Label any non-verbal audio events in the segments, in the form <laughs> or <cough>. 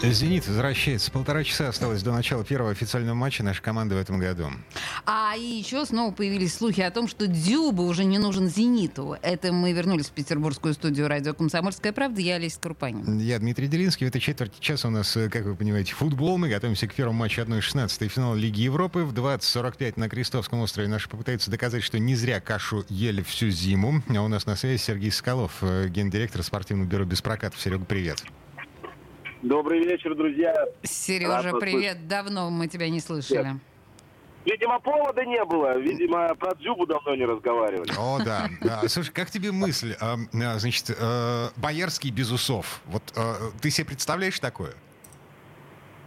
«Зенит» возвращается. Полтора часа осталось до начала первого официального матча нашей команды в этом году. А и еще снова появились слухи о том, что Дзюба уже не нужен «Зениту». Это мы вернулись в петербургскую студию радио «Комсомольская правда». Я Олеся Крупанин. Я Дмитрий Делинский. В этой четверти часа у нас, э, как вы понимаете, футбол. Мы готовимся к первому матчу 1-16 финала Лиги Европы. В 20.45 на Крестовском острове наши попытаются доказать, что не зря кашу ели всю зиму. А у нас на связи Сергей Соколов, э, гендиректор спортивного бюро «Без прокатов». Серега, привет. Добрый вечер, друзья. Сережа, привет. Давно мы тебя не слышали. Видимо, повода не было. Видимо, про Дзюбу давно не разговаривали. О, да. да. Слушай, как тебе мысль? А, а, значит, а, Боярский без усов. Вот а, ты себе представляешь такое?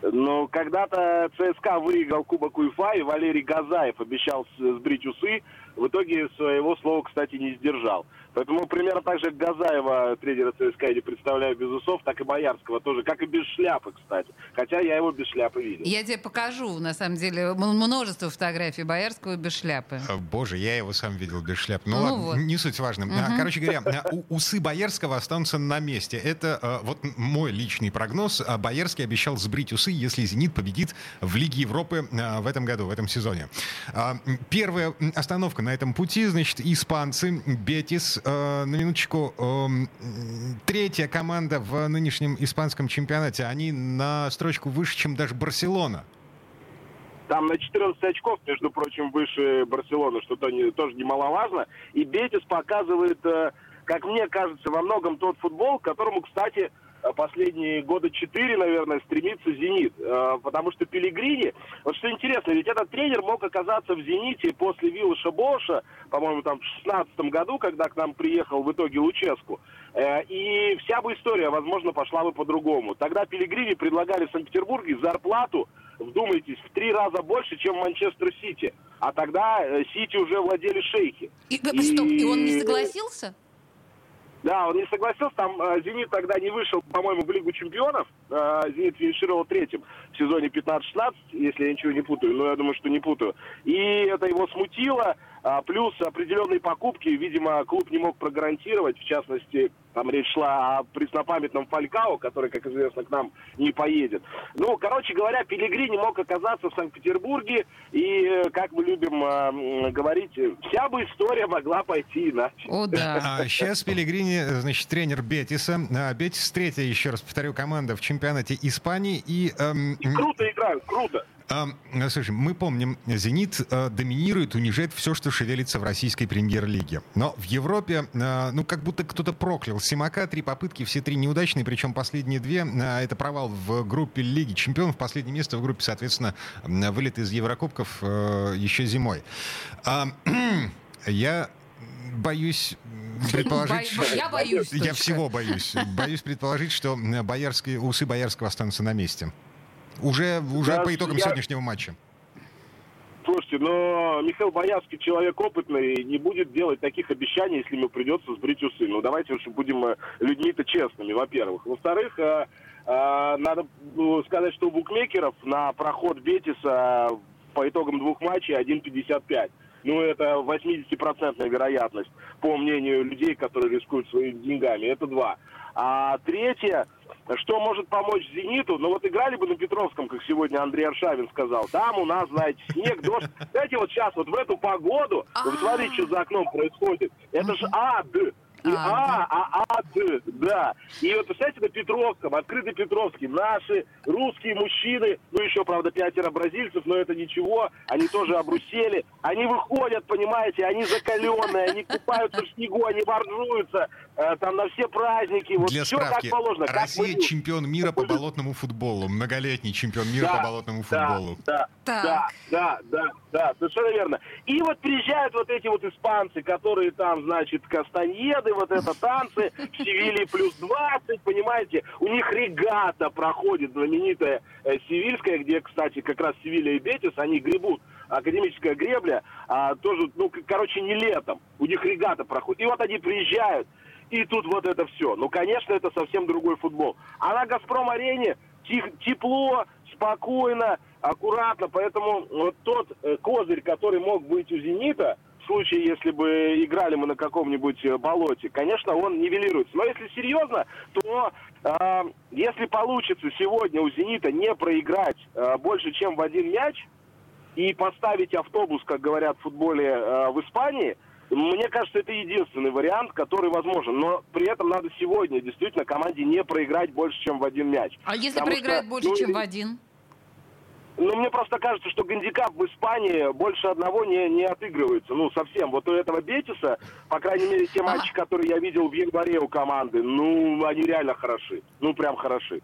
Ну, когда-то ЦСКА выиграл Кубок УЕФА, и Валерий Газаев обещал сбрить усы. В итоге своего слова, кстати, не сдержал. Поэтому примерно так же Газаева, тренера ЦСКА, я не представляю без усов, так и Боярского тоже, как и без шляпы, кстати. Хотя я его без шляпы видел. Я тебе покажу, на самом деле, множество фотографий Боярского без шляпы. Боже, я его сам видел без шляпы. Ну, ну ладно, вот. не суть важно. Угу. Короче говоря, усы Боярского останутся на месте. Это вот мой личный прогноз. Боярский обещал сбрить усы, если «Зенит» победит в Лиге Европы э, в этом году, в этом сезоне. Первая остановка на этом пути, значит, испанцы, Бетис, э, на минуточку, третья команда в нынешнем испанском чемпионате. Они на строчку выше, чем даже Барселона. Там на 14 очков, между прочим, выше Барселоны, что -то не, тоже немаловажно. И Бетис показывает, э, как мне кажется, во многом тот футбол, которому, кстати, последние года четыре, наверное, стремится «Зенит». Э, потому что Пелигрини, вот что интересно, ведь этот тренер мог оказаться в «Зените» после Виллаша Боша, по-моему, там в шестнадцатом году, когда к нам приехал в итоге Луческу. Э, и вся бы история, возможно, пошла бы по-другому. Тогда Пелигрини предлагали в Санкт-Петербурге зарплату, вдумайтесь, в три раза больше, чем в Манчестер-Сити. А тогда Сити уже владели шейхи. И, и... Стоп, и он не согласился? Да, он не согласился, там э, «Зенит» тогда не вышел, по-моему, в Лигу чемпионов. Э, «Зенит» финишировал третьим в сезоне 15-16, если я ничего не путаю, но я думаю, что не путаю. И это его смутило, а, плюс определенные покупки, видимо, клуб не мог прогарантировать, в частности, там речь шла о преснопамятном Фалькао, который, как известно, к нам не поедет. Ну, короче говоря, Пелигрини мог оказаться в Санкт-Петербурге, и, э, как мы любим э, говорить, вся бы история могла пойти иначе. О, да. А сейчас Пелигрини, значит, тренер Бетиса. А, Бетис третья, еще раз повторю, команда в чемпионате Испании. И, эм... и круто играют, круто. А, слушай, мы помним, «Зенит» а, доминирует, унижает все, что шевелится в российской премьер-лиге. Но в Европе, а, ну, как будто кто-то проклял. Симака, три попытки, все три неудачные, причем последние две это провал в группе Лиги Чемпионов, последнее место в группе, соответственно, вылет из Еврокубков еще зимой. А, <clears throat> я боюсь предположить... Я боюсь. Я всего боюсь. Боюсь предположить, что боярские, усы Боярского останутся на месте. Уже, уже да, по итогам я... сегодняшнего матча. Слушайте, но Михаил Боярский человек опытный и не будет делать таких обещаний, если ему придется сбрить усы. Ну, давайте уж будем э, людьми-то честными, во-первых. Во-вторых, э, э, надо ну, сказать, что у букмекеров на проход Бетиса по итогам двух матчей 1,55. Ну, это 80% вероятность, по мнению людей, которые рискуют своими деньгами. Это два. А третье, что может помочь «Зениту»? Ну вот играли бы на Петровском, как сегодня Андрей Аршавин сказал. Там у нас, знаете, снег, дождь. Знаете, вот сейчас вот в эту погоду, вы смотрите, что за окном происходит. Это же ад. И А, а, А, Д, да. И вот, представляете, на Петровском, открытый Петровский, наши русские мужчины, ну, еще, правда, пятеро бразильцев, но это ничего, они тоже обрусели, они выходят, понимаете, они закаленные, они купаются в снегу, они боржуются, э, там на все праздники, вот Для все справки, как положено. Россия как чемпион мира по болотному футболу, многолетний чемпион мира да, по болотному футболу. Да, да, да, да, да, да, совершенно верно. И вот приезжают вот эти вот испанцы, которые там, значит, Кастаньеды, танцы, вот это танцы, в Севилии плюс 20, понимаете, у них регата проходит знаменитая э, Севильская, где, кстати, как раз Севилья и Бетис, они гребут, академическая гребля, а, тоже, ну, короче, не летом, у них регата проходит. И вот они приезжают, и тут вот это все. Ну, конечно, это совсем другой футбол. А на «Газпром-арене» тепло, спокойно, аккуратно. Поэтому вот тот э, козырь, который мог быть у «Зенита», в случае, если бы играли мы на каком-нибудь э, болоте, конечно, он нивелируется. Но если серьезно, то э, если получится сегодня у «Зенита» не проиграть э, больше, чем в один мяч, и поставить автобус, как говорят в футболе э, в Испании, мне кажется, это единственный вариант, который возможен. Но при этом надо сегодня действительно команде не проиграть больше, чем в один мяч. А если Потому проиграет что, больше, ну, чем в один? Ну, мне просто кажется, что гандикап в Испании больше одного не, не отыгрывается. Ну, совсем. Вот у этого Бетиса, по крайней мере, те матчи, которые я видел в январе у команды, ну, они реально хороши. Ну, прям хороши.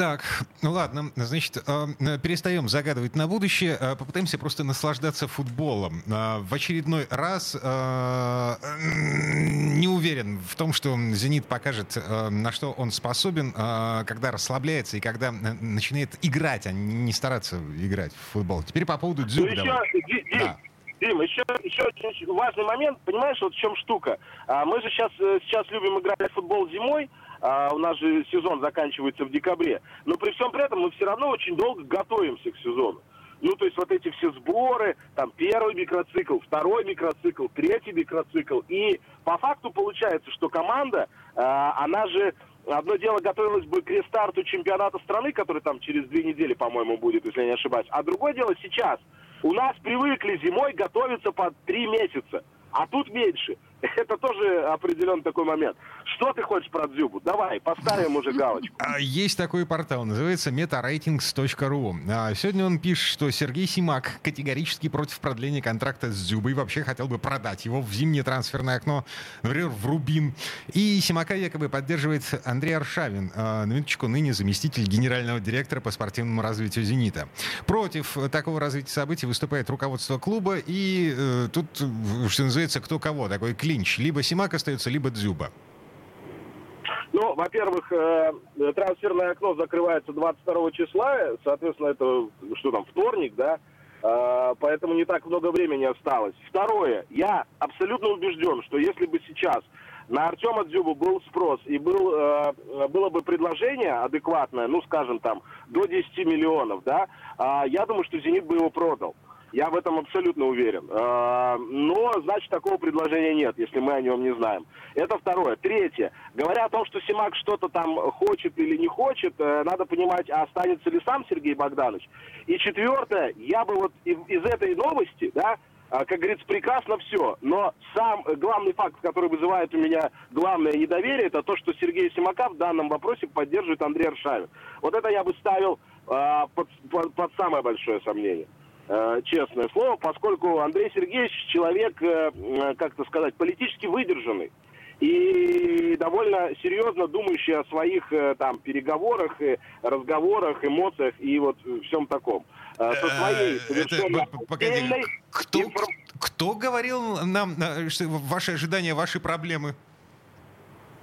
Так, ну ладно, значит, э, перестаем загадывать на будущее, э, попытаемся просто наслаждаться футболом. Э, в очередной раз не уверен в том, что «Зенит» покажет, на что он способен, когда расслабляется и когда начинает играть, а не стараться играть в футбол. Теперь по поводу Дзюба. Ну. Дим, еще, еще очень важный момент, понимаешь, вот в чем штука. А, мы же сейчас, сейчас любим играть в футбол зимой, а у нас же сезон заканчивается в декабре. Но при всем при этом мы все равно очень долго готовимся к сезону. Ну, то есть вот эти все сборы, там первый микроцикл, второй микроцикл, третий микроцикл. И по факту получается, что команда, э, она же Одно дело готовилась бы к рестарту чемпионата страны, который там через две недели, по-моему, будет, если я не ошибаюсь. А другое дело сейчас. У нас привыкли зимой готовиться по три месяца, а тут меньше. <laughs> Это тоже определенный такой момент. Что ты хочешь про Дзюбу? Давай, поставим уже галочку. А, есть такой портал, называется metaratings.ru. А, сегодня он пишет, что Сергей Симак категорически против продления контракта с Дзюбой. Вообще хотел бы продать его в зимнее трансферное окно, например, в Рубин. И Симака якобы поддерживает Андрей Аршавин, а, на минуточку ныне заместитель генерального директора по спортивному развитию «Зенита». Против такого развития событий выступает руководство клуба. И э, тут, что называется, кто кого. Такой клип клинч? Либо Симак остается, либо Дзюба. Ну, во-первых, э, трансферное окно закрывается 22 числа, соответственно, это что там, вторник, да, э, поэтому не так много времени осталось. Второе, я абсолютно убежден, что если бы сейчас на Артема Дзюбу был спрос и был, э, было бы предложение адекватное, ну, скажем там, до 10 миллионов, да, я думаю, что «Зенит» бы его продал. Я в этом абсолютно уверен. А, но, значит, такого предложения нет, если мы о нем не знаем. Это второе. Третье. Говоря о том, что Симак что-то там хочет или не хочет, э, надо понимать, а останется ли сам Сергей Богданович. И четвертое. Я бы вот из этой новости, да, а, как говорится, прекрасно все. Но сам главный факт, который вызывает у меня главное недоверие, это то, что Сергей Симака в данном вопросе поддерживает Андрей Аршавин. Вот это я бы ставил э, под, под, под самое большое сомнение. Э, честное слово, поскольку Андрей Сергеевич человек, э, э, как-то сказать, политически выдержанный и довольно серьезно думающий о своих там переговорах, разговорах, эмоциях и вот всем таком. Со своей совершенно Погоди, кто, кто говорил нам, что ваши ожидания, ваши проблемы?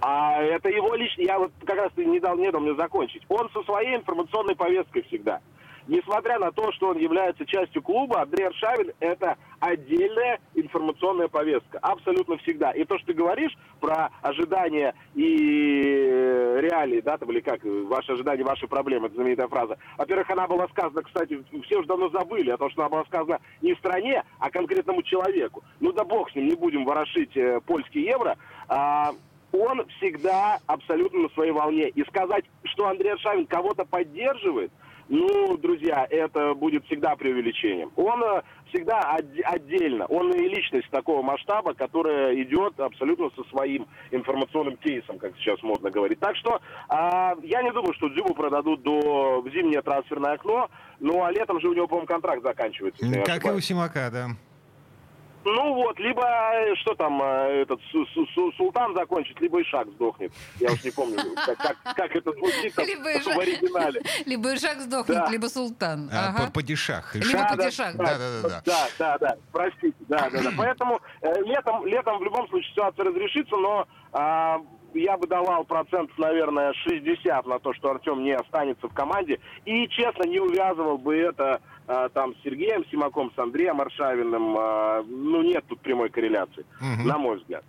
А это его лично, я вот как раз не дал, не дал мне закончить. Он со своей информационной повесткой всегда несмотря на то, что он является частью клуба, Андрей Аршавин – это отдельная информационная повестка. Абсолютно всегда. И то, что ты говоришь про ожидания и э, реалии, да, там, или как, ваши ожидания, ваши проблемы, это знаменитая фраза. Во-первых, она была сказана, кстати, все уже давно забыли, о том, что она была сказана не стране, а конкретному человеку. Ну да бог с ним, не будем ворошить э, польский евро. А, он всегда абсолютно на своей волне. И сказать, что Андрей Аршавин кого-то поддерживает – ну, друзья, это будет всегда преувеличением. Он э, всегда од- отдельно. Он и личность такого масштаба, которая идет абсолютно со своим информационным кейсом, как сейчас модно говорить. Так что а, я не думаю, что Дзюбу продадут до зимнее трансферное окно. Ну, а летом же у него, по-моему, контракт заканчивается. Как и у Симака, да. Ну вот, либо э, что там, э, этот султан закончит, либо Ишак сдохнет. Я уж не помню, <laughs> как, как, как это звучит там, либо в оригинале. <laughs> Либо Ишак сдохнет, да. либо султан. А, ага. Падишах. Либо да, падишах. Да, да, да, да. Да, да, да, простите. Да, да, да. Поэтому э, летом, летом в любом случае ситуация разрешится, но а, я бы давал процентов, наверное, 60 на то, что Артем не останется в команде. И, честно, не увязывал бы это там с Сергеем Симаком, с Андреем Аршавиным, а, ну, нет тут прямой корреляции, угу. на мой взгляд.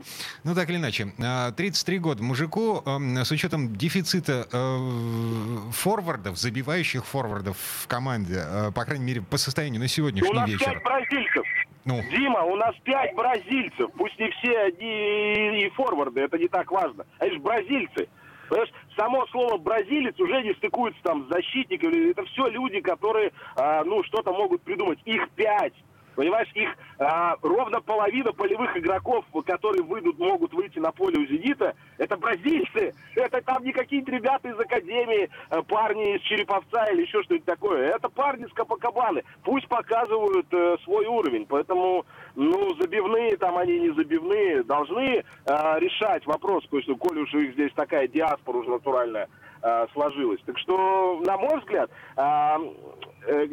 Ну, так или иначе, 33 а, года мужику, эм, с учетом дефицита э, форвардов, забивающих форвардов в команде, э, по крайней мере, по состоянию на сегодняшний у нас вечер. Пять бразильцев. Ну. Дима, у нас пять бразильцев. Пусть не все и, и форварды, это не так важно. А это же бразильцы. Понимаешь, само слово бразилец уже не стыкуется там с защитниками. Это все люди, которые, а, ну, что-то могут придумать. Их пять. Понимаешь, их а, ровно половина полевых игроков, которые выйдут, могут выйти на поле у «Зенита», это бразильцы. Это там не какие-то ребята из Академии, а, парни из Череповца или еще что-нибудь такое. Это парни с Капакабаны. Пусть показывают э, свой уровень. Поэтому, ну, забивные там они не забивные, должны э, решать вопрос, что, коли уж их здесь такая диаспора уже натуральная э, сложилась. Так что, на мой взгляд, э, э,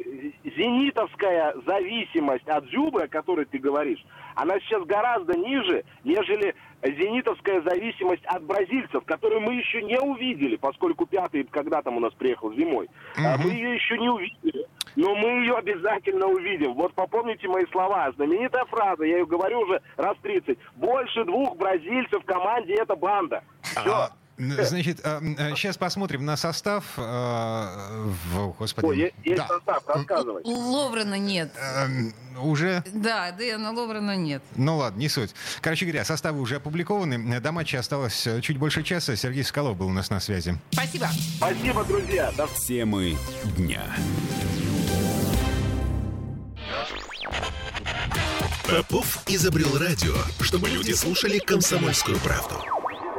зенитовская зависимость от Зюбы, о которой ты говоришь, она сейчас гораздо ниже, нежели зенитовская зависимость от бразильцев, которую мы еще не увидели, поскольку пятый когда там у нас приехал зимой. Mm-hmm. Мы ее еще не увидели. Но мы ее обязательно увидим. Вот попомните мои слова. Знаменитая фраза, я ее говорю уже раз 30. Больше двух бразильцев в команде это банда. Все. А, Значит, сейчас э, посмотрим на состав. Э, господи. Ой, есть да. состав, рассказывай. Ловрена нет. Эм, уже? Да, Дэна Ловрена нет. Ну ладно, не суть. Короче говоря, составы уже опубликованы. До матча осталось э, чуть больше часа. Сергей Соколов был у нас на связи. Спасибо. Спасибо, друзья. До... Темы дня. Попов изобрел радио, чтобы люди слушали комсомольскую правду.